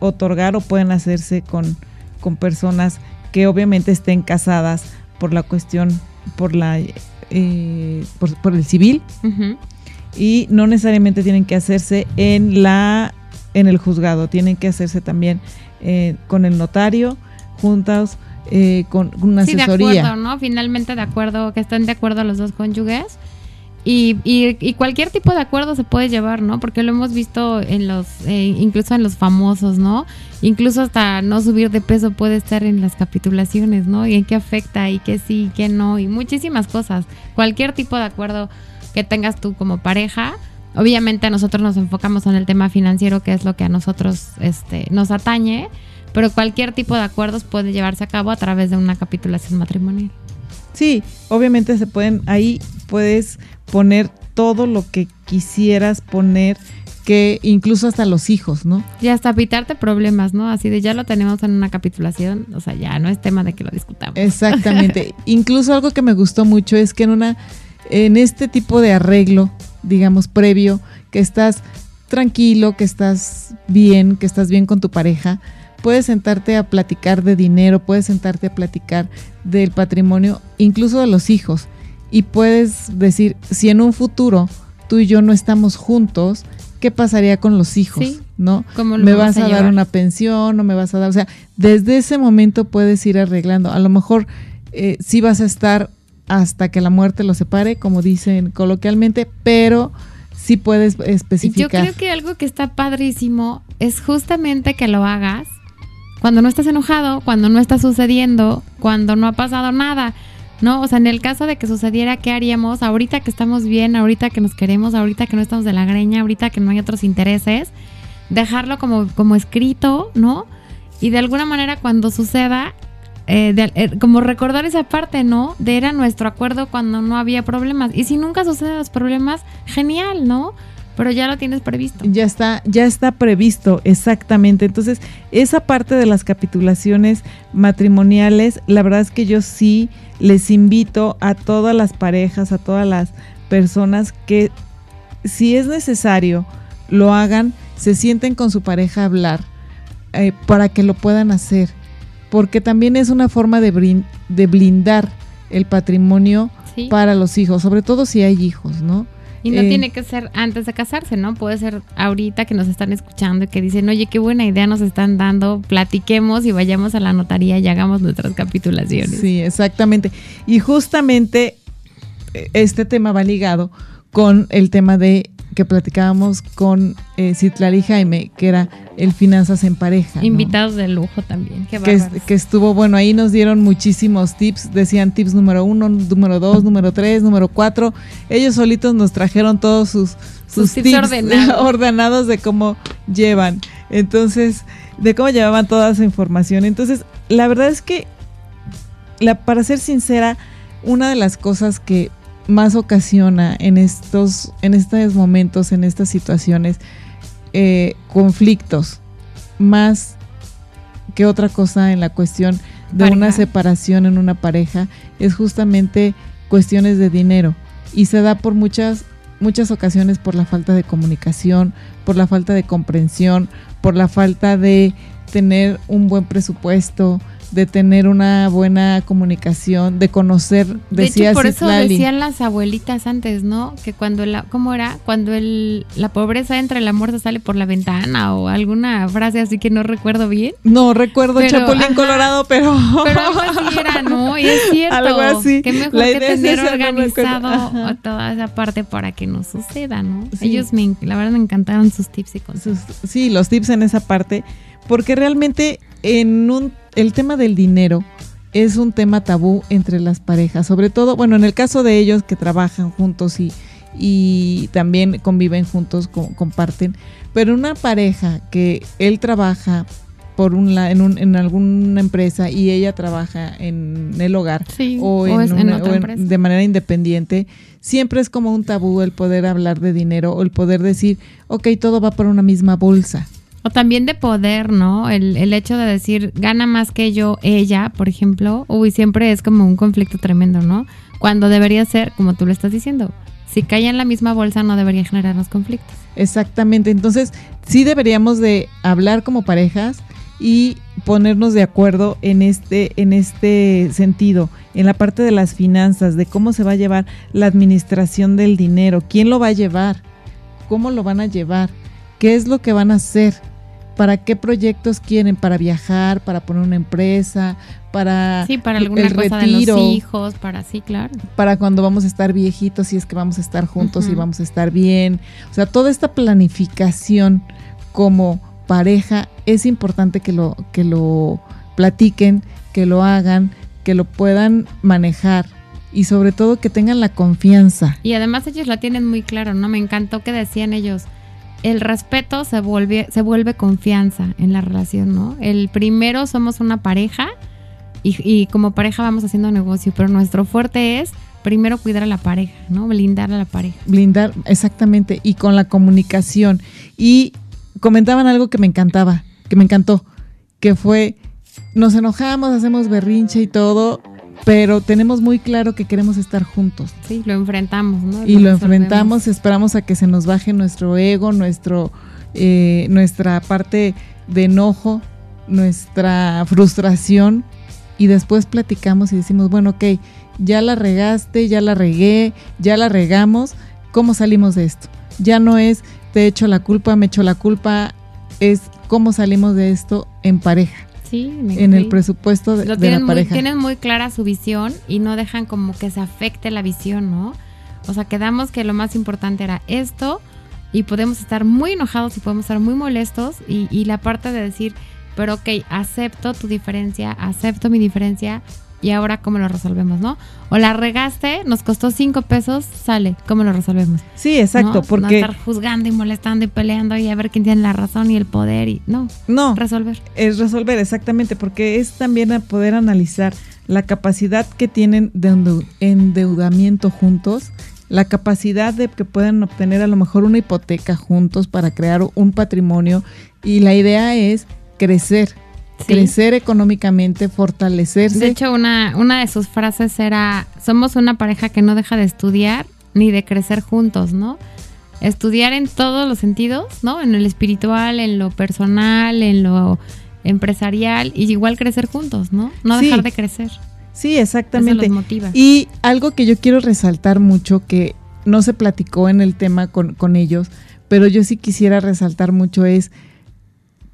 otorgar o pueden hacerse con, con personas que obviamente estén casadas por la cuestión por la eh, por, el civil y no necesariamente tienen que hacerse en la en el juzgado, tienen que hacerse también eh, con el notario, juntos eh, con una asesoría. de acuerdo, ¿no? Finalmente de acuerdo, que estén de acuerdo los dos cónyuges. Y, y, cualquier tipo de acuerdo se puede llevar, ¿no? Porque lo hemos visto en los, eh, incluso en los famosos, ¿no? Incluso hasta no subir de peso puede estar en las capitulaciones, ¿no? Y en qué afecta y qué sí, y qué no, y muchísimas cosas. Cualquier tipo de acuerdo que tengas tú como pareja, obviamente nosotros nos enfocamos en el tema financiero, que es lo que a nosotros este, nos atañe, pero cualquier tipo de acuerdos puede llevarse a cabo a través de una capitulación matrimonial. Sí, obviamente se pueden, ahí puedes poner todo lo que quisieras poner, que incluso hasta los hijos, ¿no? Y hasta evitarte problemas, ¿no? Así de ya lo tenemos en una capitulación, o sea, ya no es tema de que lo discutamos. Exactamente. incluso algo que me gustó mucho es que en una, en este tipo de arreglo, digamos, previo, que estás tranquilo, que estás bien, que estás bien con tu pareja, puedes sentarte a platicar de dinero, puedes sentarte a platicar del patrimonio, incluso de los hijos. Y puedes decir, si en un futuro tú y yo no estamos juntos, ¿qué pasaría con los hijos? ¿No? ¿Me vas, a, dar una pensión? ¿No me vas a dar? O sea, desde ese momento puedes ir arreglando. A lo mejor eh, sí vas a estar hasta que la muerte lo separe, como dicen coloquialmente, pero sí puedes especificar. Yo creo que algo que está padrísimo es justamente que lo hagas cuando no estás enojado, cuando no está sucediendo, cuando no ha pasado nada. ¿No? O sea, en el caso de que sucediera, ¿qué haríamos? Ahorita que estamos bien, ahorita que nos queremos, ahorita que no estamos de la greña, ahorita que no hay otros intereses, dejarlo como, como escrito, ¿no? Y de alguna manera cuando suceda, eh, eh, como recordar esa parte, ¿no? De era nuestro acuerdo cuando no había problemas. Y si nunca suceden los problemas, genial, ¿no? Pero ya lo tienes previsto. Ya está, ya está previsto, exactamente. Entonces, esa parte de las capitulaciones matrimoniales, la verdad es que yo sí les invito a todas las parejas, a todas las personas que si es necesario, lo hagan, se sienten con su pareja a hablar eh, para que lo puedan hacer porque también es una forma de, de blindar el patrimonio para los hijos, sobre todo si hay hijos, ¿no? Y no eh, tiene que ser antes de casarse, ¿no? Puede ser ahorita que nos están escuchando y que dicen, oye, qué buena idea nos están dando, platiquemos y vayamos a la notaría y hagamos nuestras capitulaciones. Sí, exactamente. Y justamente eh, este tema va ligado con el tema de que platicábamos con eh, Citlali Jaime, que era el Finanzas en Pareja. Invitados de lujo también. Qué que, que, estuvo, bueno, ahí nos dieron muchísimos tips, decían tips número uno, número dos, número tres, número cuatro. Ellos solitos nos trajeron todos sus, sus, tips, ordenados. de cómo llevan. Entonces, de cómo llevaban toda esa información. Entonces, la verdad es que, la, para ser sincera, una de las cosas que más ocasiona en estos, en estos momentos, en estas situaciones, eh, conflictos, más que otra cosa en la cuestión de una separación en una pareja, es justamente cuestiones de dinero. Y se da por muchas, muchas ocasiones por la falta de comunicación, por la falta de comprensión, por la falta de tener un buen presupuesto, de tener una buena comunicación, de conocer, decía de hecho, por eso decían las abuelitas antes, ¿no? Que cuando la, ¿cómo era? Cuando el, la pobreza entra, el amor se sale por la ventana o alguna frase así que no recuerdo bien. No recuerdo Chapulín Colorado, pero... Pero algo así era, ¿no? Y es cierto. Algo así. Que mejor que tener organizado toda esa parte para que no suceda, ¿no? Ellos, me, la verdad, me encantaron sus tips y consejos. Sí, los tips en esa parte, porque realmente en un el tema del dinero es un tema tabú entre las parejas, sobre todo, bueno, en el caso de ellos que trabajan juntos y, y también conviven juntos, comparten, pero una pareja que él trabaja por un en, un, en alguna empresa y ella trabaja en el hogar o, en, de manera independiente, siempre es como un tabú el poder hablar de dinero o el poder decir, ok, todo va por una misma bolsa. O también de poder, ¿no? El, el hecho de decir, gana más que yo ella, por ejemplo, uy, siempre es como un conflicto tremendo, ¿no? Cuando debería ser, como tú lo estás diciendo, si cae en la misma bolsa no debería generarnos conflictos. Exactamente, entonces sí deberíamos de hablar como parejas y ponernos de acuerdo en este, en este sentido, en la parte de las finanzas, de cómo se va a llevar la administración del dinero, quién lo va a llevar, cómo lo van a llevar, qué es lo que van a hacer para qué proyectos quieren, para viajar, para poner una empresa, para sí, para alguna el cosa retiro, de los hijos, para sí, claro, para cuando vamos a estar viejitos, si es que vamos a estar juntos y vamos a estar bien, o sea, toda esta planificación como pareja es importante que lo que lo platiquen, que lo hagan, que lo puedan manejar y sobre todo que tengan la confianza. Y además ellos la tienen muy claro, ¿no? Me encantó que decían ellos, el respeto se vuelve, se vuelve confianza en la relación, ¿no? El primero somos una pareja y, como pareja vamos haciendo negocio, pero nuestro fuerte es primero cuidar a la pareja, ¿no? Blindar a la pareja. Blindar, exactamente, y con la comunicación. Y comentaban algo que me encantaba, que me encantó, que fue, nos enojamos, hacemos berrinche y todo, pero tenemos muy claro que queremos estar juntos. Sí, lo enfrentamos, ¿no? Y lo, enfrentamos, esperamos a que se nos baje nuestro ego, nuestro, eh, nuestra parte de enojo, nuestra frustración, y después platicamos y decimos, bueno, ok, ya la regaste, ya la regué, ya la regamos, ¿cómo salimos de esto? Ya no es te echo la culpa, me echo la culpa, es cómo salimos de esto en pareja en el presupuesto de, la pareja. tienen muy clara su visión y no dejan como que se afecte la visión, ¿no? O sea, quedamos que lo más importante era esto y podemos estar muy enojados y podemos estar muy molestos y, y la parte de decir, pero ok, acepto tu diferencia, acepto mi diferencia, y ahora cómo lo resolvemos, ¿no? O la regaste, nos costó cinco pesos, sale, ¿cómo lo resolvemos? Sí, exacto, porque... No estar juzgando y molestando y peleando y a ver quién tiene la razón y el poder y no. No. Resolver. Es resolver, exactamente, porque es también a poder analizar la capacidad que tienen de endeudamiento juntos, la capacidad de que puedan obtener a lo mejor una hipoteca juntos para crear un patrimonio y la idea es crecer crecer económicamente, fortalecerse. De hecho, una, una de sus frases era, somos una pareja que no deja de estudiar ni de crecer juntos, ¿no? Estudiar en todos los sentidos, ¿no? En el espiritual, en lo personal, en lo empresarial y igual crecer juntos, ¿no? No dejar de crecer. Sí, exactamente. Eso los motiva. Y algo que yo quiero resaltar mucho que no se platicó en el tema con, con ellos, pero yo sí quisiera resaltar mucho es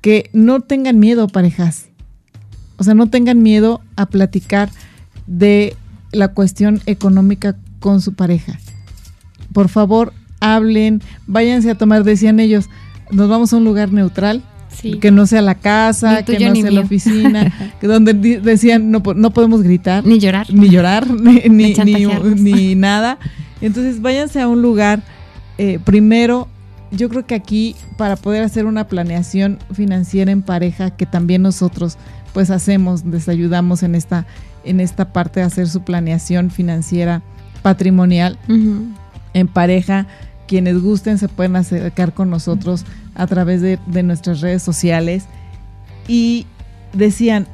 que no tengan miedo, parejas. O sea, no tengan miedo a platicar de la cuestión económica con su pareja. Por favor, hablen, váyanse a tomar, decían ellos, nos vamos a un lugar neutral, que no sea la casa, que no sea la oficina, que donde decían no, no podemos gritar. Ni llorar. Ni llorar, ni, ni, nada. Entonces váyanse a un lugar, eh, primero, yo creo que aquí para poder hacer una planeación financiera en pareja, que también nosotros pues hacemos, les ayudamos en esta, en esta parte de hacer su planeación financiera patrimonial en pareja. Quienes gusten se pueden acercar con nosotros a través de, de nuestras redes sociales. Y decían,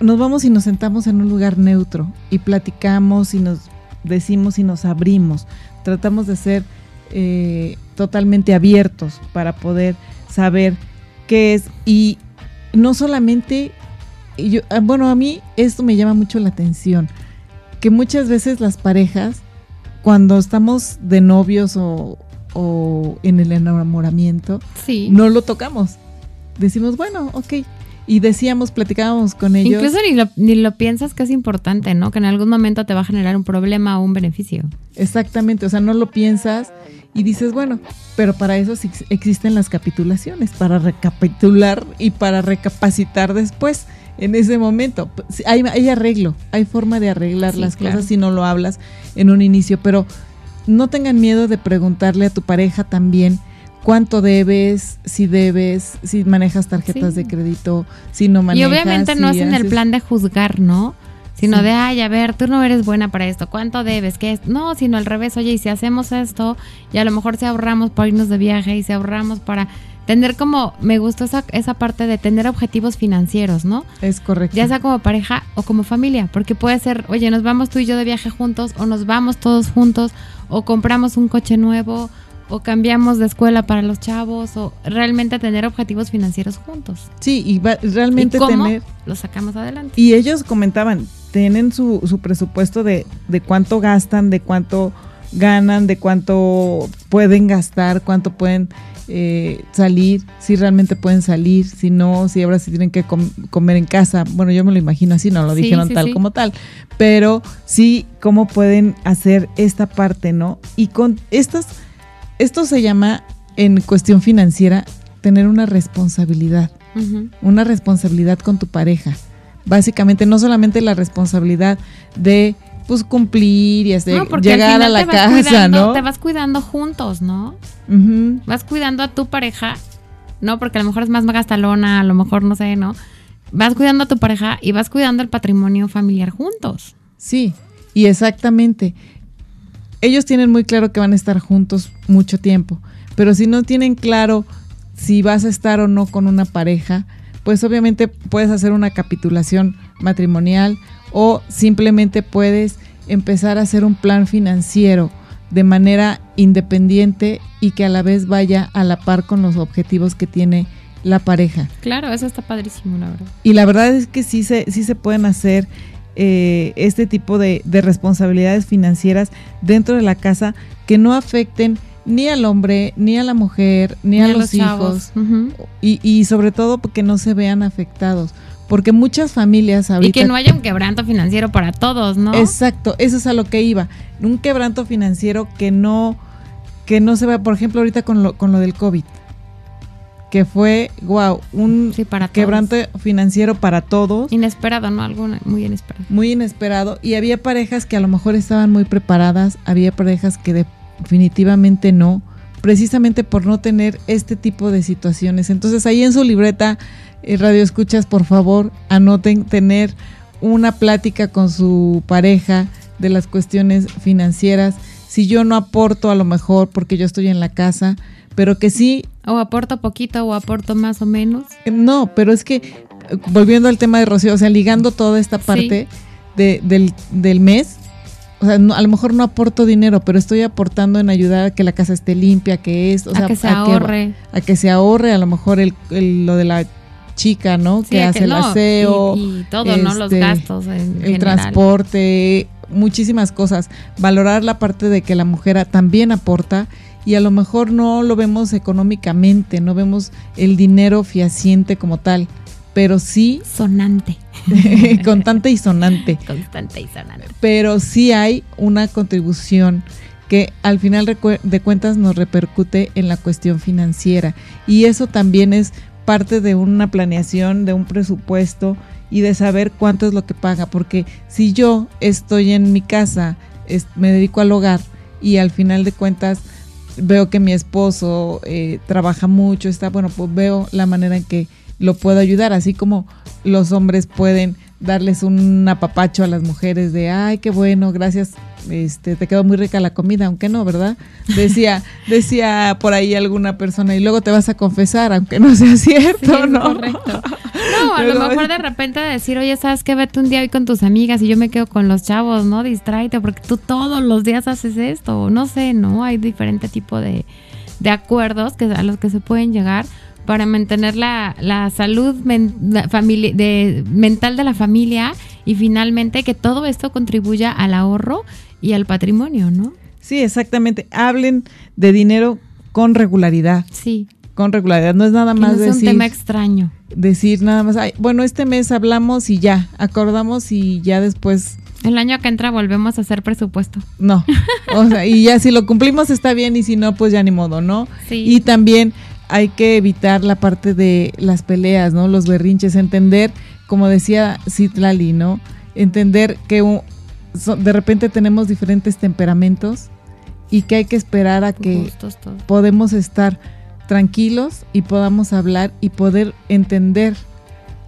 nos vamos y nos sentamos en un lugar neutro y platicamos y nos decimos y nos abrimos. Tratamos de ser eh, totalmente abiertos para poder saber qué es. Y no solamente, yo, ah, bueno, a mí esto me llama mucho la atención, que muchas veces las parejas, cuando estamos de novios o, en el enamoramiento, no lo tocamos. Decimos, bueno, ok, y decíamos, platicábamos con ellos. Incluso ni lo, ni lo piensas que es importante, ¿no? Que en algún momento te va a generar un problema o un beneficio. Exactamente, o sea, no lo piensas y dices, bueno, pero para eso sí existen las capitulaciones, para recapitular y para recapacitar después. En ese momento, hay, hay arreglo, hay forma de arreglar las cosas si no lo hablas en un inicio, pero no tengan miedo de preguntarle a tu pareja también cuánto debes, si debes, si manejas tarjetas de crédito, si no manejas. Y obviamente no es en el plan de juzgar, ¿no? Sino de, ay, a ver, tú no eres buena para esto, ¿cuánto debes? ¿Qué es? No, sino al revés, oye, y si hacemos esto, y a lo mejor si ahorramos para irnos de viaje y si ahorramos para tener como, me gustó esa, esa parte de tener objetivos financieros, ¿no? Es correcto. Ya sea como pareja o como familia, porque puede ser, oye, nos vamos tú y yo de viaje juntos, o nos vamos todos juntos, o compramos un coche nuevo, o cambiamos de escuela para los chavos o realmente tener objetivos financieros juntos. Sí, y realmente cómo tener... Lo sacamos adelante. Y ellos comentaban, tienen su, su presupuesto de, de cuánto gastan, de cuánto ganan, de cuánto pueden gastar, cuánto pueden eh, salir, si realmente pueden salir, si no, si ahora sí tienen que comer en casa. Bueno, yo me lo imagino así, no lo dijeron tal como tal, pero sí cómo pueden hacer esta parte, ¿no? Y con estas esto se llama, en cuestión financiera, tener una responsabilidad. Una responsabilidad con tu pareja. Básicamente, no solamente la responsabilidad de pues cumplir y hacer, llegar a la casa, ¿no? Te vas cuidando juntos, ¿no? Vas cuidando a tu pareja, ¿no? Porque a lo mejor es más gastalona, a lo mejor no sé, ¿no? Vas cuidando a tu pareja y vas cuidando el patrimonio familiar juntos. Sí, y exactamente ellos tienen muy claro que van a estar juntos mucho tiempo, pero si no tienen claro si vas a estar o no con una pareja, pues obviamente puedes hacer una capitulación matrimonial o simplemente puedes empezar a hacer un plan financiero de manera independiente y que a la vez vaya a la par con los objetivos que tiene la pareja. Claro, eso está padrísimo, la verdad. Y la verdad es que sí se, sí se pueden hacer eh, este tipo de, responsabilidades financieras dentro de la casa que no afecten ni al hombre, ni a la mujer, ni, a, los, hijos. y, sobre todo porque no se vean afectados. Porque muchas familias ahorita... Y que no haya un quebranto financiero para todos, ¿no? Exacto, eso es a lo que iba. Un quebranto financiero que no, que no se vea, por ejemplo, ahorita con lo, con lo del COVID que fue, wow, un quebranto financiero para todos. Inesperado, ¿no? Algo muy inesperado. Muy inesperado. Y había parejas que a lo mejor estaban muy preparadas, había parejas que definitivamente no, precisamente por no tener este tipo de situaciones. Entonces ahí en su libreta, eh, Radio Escuchas, por favor, anoten tener una plática con su pareja de las cuestiones financieras. Si yo no aporto a lo mejor porque yo estoy en la casa, pero que sí... O aporto poquito o aporto más o menos. No, pero es que, volviendo al tema de Rocío, o sea, ligando toda esta parte de, del, del mes, o sea, a lo mejor no aporto dinero, pero estoy aportando en ayudar a que la casa esté limpia, que es, o a que se ahorre. a que se ahorre, a lo mejor el, lo de la chica, ¿no? que hace el aseo. Y, todo, ¿no? Los este, gastos. el transporte, muchísimas cosas. Valorar la parte de que la mujer también aporta y a lo mejor no lo vemos económicamente, no vemos el dinero fiaciente como tal, pero sí... Sonante. constante y sonante. Constante y sonante. Pero sí hay una contribución que al final de cuentas nos repercute en la cuestión financiera. Y eso también es parte de una planeación, de un presupuesto y de saber cuánto es lo que paga. Porque si yo estoy en mi casa, me dedico al hogar y al final de cuentas veo que mi esposo eh, trabaja mucho, está bueno, pues veo la manera en que lo puedo ayudar, así como los hombres pueden darles un apapacho a las mujeres de, ay, qué bueno, gracias, este, te quedó muy rica la comida, aunque no, ¿verdad? Decía, decía por ahí alguna persona, y luego te vas a confesar, aunque no sea cierto, ¿no? Correcto. No, a lo mejor de repente decir, oye, ¿sabes qué? Vete un día hoy con tus amigas y yo me quedo con los chavos, ¿no? Distráete, porque tú todos los días haces esto, no sé, ¿no? Hay diferente tipo de, de acuerdos que, a los que se pueden llegar para mantener la, la salud de, mental de la familia y finalmente que todo esto contribuya al ahorro y al patrimonio, ¿no? Sí, exactamente. Hablen de dinero con regularidad. Sí. Con regularidad. No es nada más no es un tema extraño. Decir nada más, bueno, este mes hablamos y ya, acordamos y ya después el año que entra volvemos a hacer presupuesto. No, o sea, y ya si lo cumplimos está bien y si no, pues ya ni modo, ¿no? Sí. Y también hay que evitar la parte de las peleas, ¿no? Los berrinches, entender, como decía Citlali, ¿no? Entender que de repente tenemos diferentes temperamentos y que hay que esperar a que podemos estar tranquilos y podamos hablar y poder entender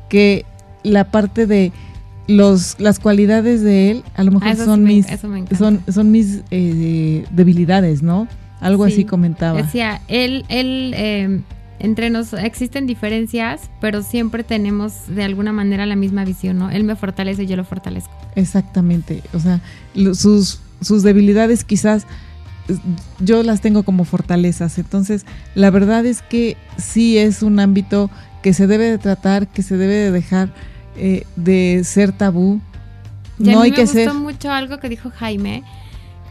que la parte de los las cualidades de él a lo mejor ah, son, mis, son, son mis eh, debilidades, ¿no? Algo así comentaba. Decía, él, él eh, entre nos existen diferencias, pero siempre tenemos de alguna manera la misma visión, ¿no? Él me fortalece y yo lo fortalezco. Exactamente. O sea, sus, sus debilidades quizás yo las tengo como fortalezas. Entonces, la verdad es que sí es un ámbito que se debe de tratar, que se debe de dejar eh, de ser tabú. no hay me que gustó mucho algo que dijo Jaime,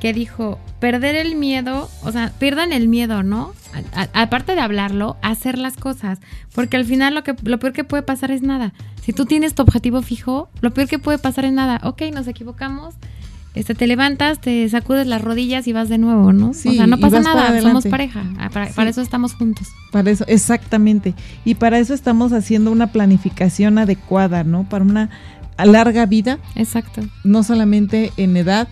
que dijo, perder el miedo, o sea, pierdan el miedo, ¿no? aparte de hablarlo, hacer las cosas, porque al final lo que lo peor que puede pasar es nada. Si tú tienes tu objetivo fijo, lo peor que puede pasar es nada. Ok, nos equivocamos, este, te levantas, te sacudes las rodillas y vas de nuevo, ¿no? o sea, no pasa nada, somos pareja, ah, para, eso estamos juntos. Para eso, exactamente. Y para eso estamos haciendo una planificación adecuada, ¿no? Para una larga vida. Exacto. No solamente en edad,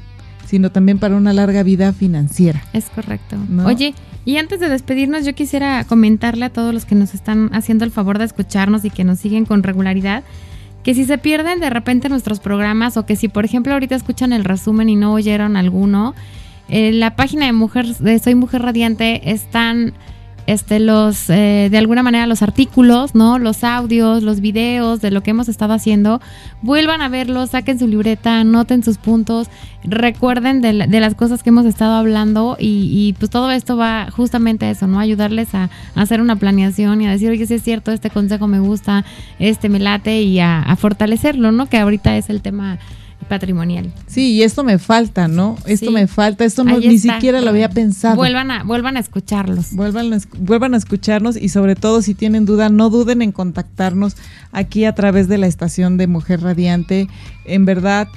sino también para una larga vida financiera. Es correcto. Oye, y antes de despedirnos, yo quisiera comentarle a todos los que nos están haciendo el favor de escucharnos y que nos siguen con regularidad, que si se pierden de repente nuestros programas o que si por ejemplo ahorita escuchan el resumen y no oyeron alguno, en la página de Mujer de Soy Mujer Radiante están este, los, eh, de alguna manera los artículos, ¿no? Los audios, los videos de lo que hemos estado haciendo, vuelvan a verlos, saquen su libreta, anoten sus puntos, recuerden de, las cosas que hemos estado hablando y, pues todo esto va justamente a eso, ¿no? Ayudarles a, hacer una planeación y a decir, oye, si es cierto, este consejo me gusta, este me late y a, a fortalecerlo, ¿no? Que ahorita es el tema patrimonial. Sí, y esto me falta, ¿no? Esto me falta, esto no, ni siquiera lo había pensado. Vuelvan a, vuelvan a escucharlos. Vuelvan a, vuelvan a escucharnos y sobre todo si tienen duda, no duden en contactarnos aquí a través de la estación de Mujer Radiante. En verdad,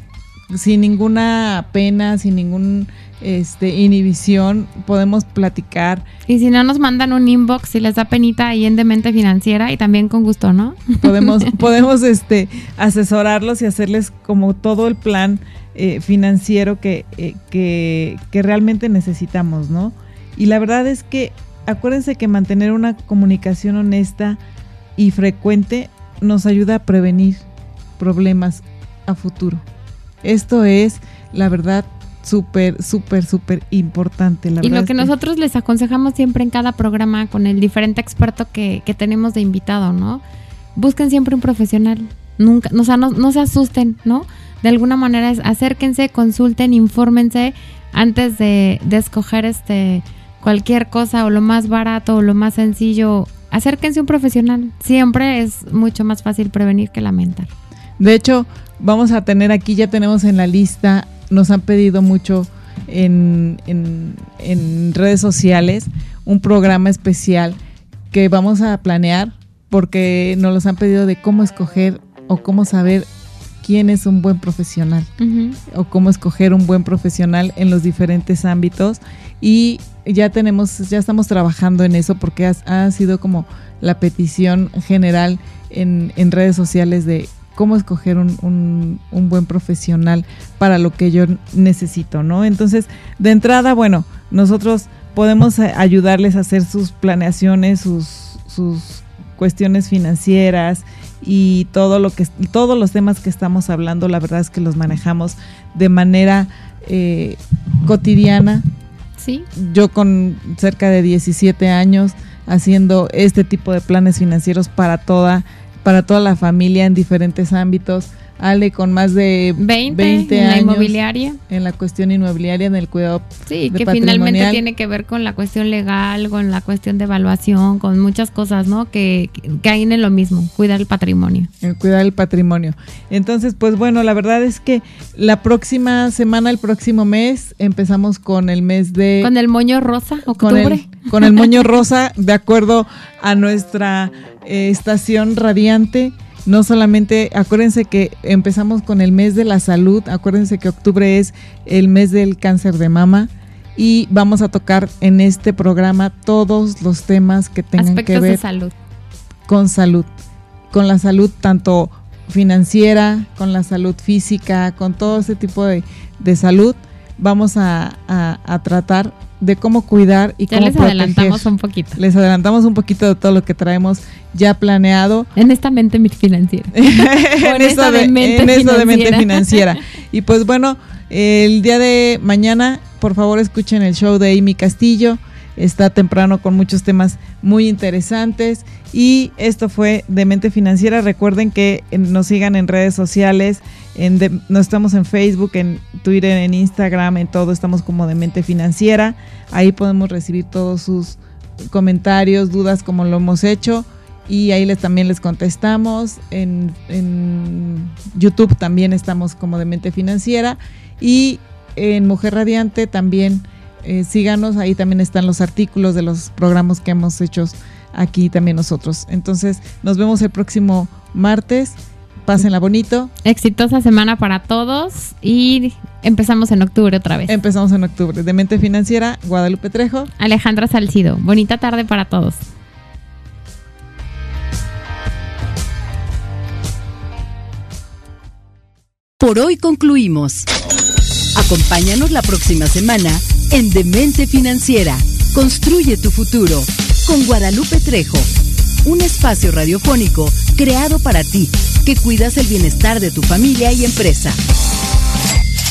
sin ninguna pena, sin ningún este, inhibición, podemos platicar. Y si no nos mandan un inbox, si les da penita ahí en Demente Financiera y también con gusto, ¿no? Podemos, podemos este, asesorarlos y hacerles como todo el plan eh, financiero que, eh, que, que realmente necesitamos, ¿no? Y la verdad es que acuérdense que mantener una comunicación honesta y frecuente nos ayuda a prevenir problemas a futuro. Esto es, la verdad, súper, súper, súper importante. La y lo que, nosotros les aconsejamos siempre en cada programa con el diferente experto que, que tenemos de invitado, ¿no? Busquen siempre un profesional. Nunca, o sea, no, no se asusten, ¿no? De alguna manera es acérquense, consulten, infórmense antes de, de escoger este cualquier cosa o lo más barato o lo más sencillo acérquense a un profesional. Siempre es mucho más fácil prevenir que lamentar. De hecho, vamos a tener aquí, ya tenemos en la lista, nos han pedido mucho en, en, redes sociales un programa especial que vamos a planear porque nos los han pedido de cómo escoger o cómo saber quién es un buen profesional o cómo escoger un buen profesional en los diferentes ámbitos. Y ya tenemos, ya estamos trabajando en eso porque ha, sido como la petición general en, en, redes sociales de cómo escoger un, un, buen profesional para lo que yo necesito, ¿no? Entonces, de entrada, bueno, nosotros podemos ayudarles a hacer sus planeaciones, sus, sus cuestiones financieras y todo lo que todos los temas que estamos hablando, la verdad es que los manejamos de manera eh, cotidiana. Sí. Yo con cerca de 17 años haciendo este tipo de planes financieros para toda para toda la familia en diferentes ámbitos. Ale con más de 20, 20 en la inmobiliaria. En la cuestión inmobiliaria, en el cuidado. Sí, que finalmente tiene que ver con la cuestión legal, con la cuestión de evaluación, con muchas cosas, ¿no? Que, que hay en lo mismo, cuidar el patrimonio. El cuidar el patrimonio. Entonces, pues bueno, la verdad es que la próxima semana, el próximo mes, empezamos con el mes de... Con el moño rosa, octubre. Con el, con el moño rosa, de acuerdo a nuestra eh, estación radiante. No solamente, acuérdense que empezamos con el mes de la salud, acuérdense que octubre es el mes del cáncer de mama y vamos a tocar en este programa todos los temas que tengan que ver salud. con salud, con la salud tanto financiera, con la salud física, con todo ese tipo de, salud. Vamos a, a tratar de cómo cuidar y ya cómo les adelantamos un poquito. Les adelantamos un poquito de todo lo que traemos ya planeado. En esta mente financiera. en, esta de, mente de mente financiera. Y pues bueno, el día de mañana, por favor escuchen el show de Amy Castillo. Está temprano con muchos temas muy interesantes. Y esto fue de Mente Financiera. Recuerden que nos sigan en redes sociales. En no estamos en Facebook, en Twitter, en Instagram, en todo. Estamos como de Mente Financiera. Ahí podemos recibir todos sus comentarios, dudas, como lo hemos hecho. Y ahí les, también les contestamos. En, YouTube también estamos como de Mente Financiera. Y en Mujer Radiante también eh, síganos, ahí también están los artículos de los programas que hemos hecho aquí también nosotros. Entonces, nos vemos el próximo martes. Pásenla bonito. Exitosa semana para todos y empezamos en octubre otra vez. Empezamos en octubre. De Mente Financiera, Guadalupe Trejo. Alejandra Salcido. Bonita tarde para todos. Por hoy concluimos. Acompáñanos la próxima semana en Demente Financiera. Construye tu futuro con Guadalupe Trejo. Un espacio radiofónico creado para ti, que cuidas el bienestar de tu familia y empresa.